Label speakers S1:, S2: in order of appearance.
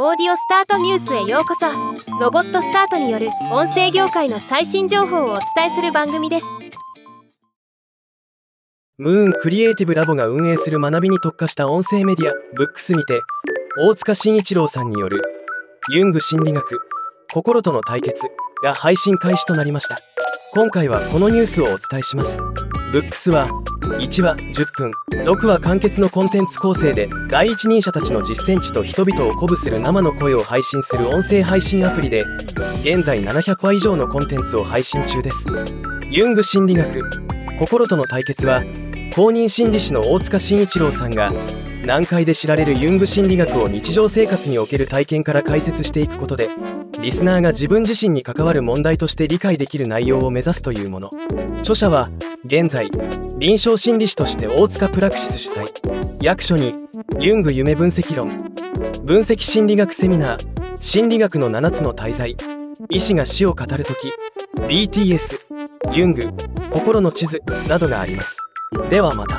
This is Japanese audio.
S1: オーディオスタートニュースへようこそ。ロボットスタートによる音声業界の最新情報をお伝えする番組です。
S2: ムーンクリエイティブラボが運営する学びに特化した音声メディアブックスにて大塚慎一郎さんによるユング心理学心との対決が配信開始となりました。今回はこのニュースをお伝えします。ブックスは1話10分6話完結のコンテンツ構成で第一人者たちの実践地と人々を鼓舞する生の声を配信する音声配信アプリで現在700話以上のコンテンツを配信中です。ユング心理学。心との対決は公認心理師の大塚慎一郎さんが難解で知られるユング心理学を日常生活における体験から解説していくことでリスナーが自分自身に関わる問題として理解できる内容を目指すというもの。著者は現在臨床心理士として大塚プラクシス主催。役所にユング夢分析論分析心理学セミナー心理学の7つの滞在医師が死を語る時 BTS ユング心の地図などがあります。ではまた。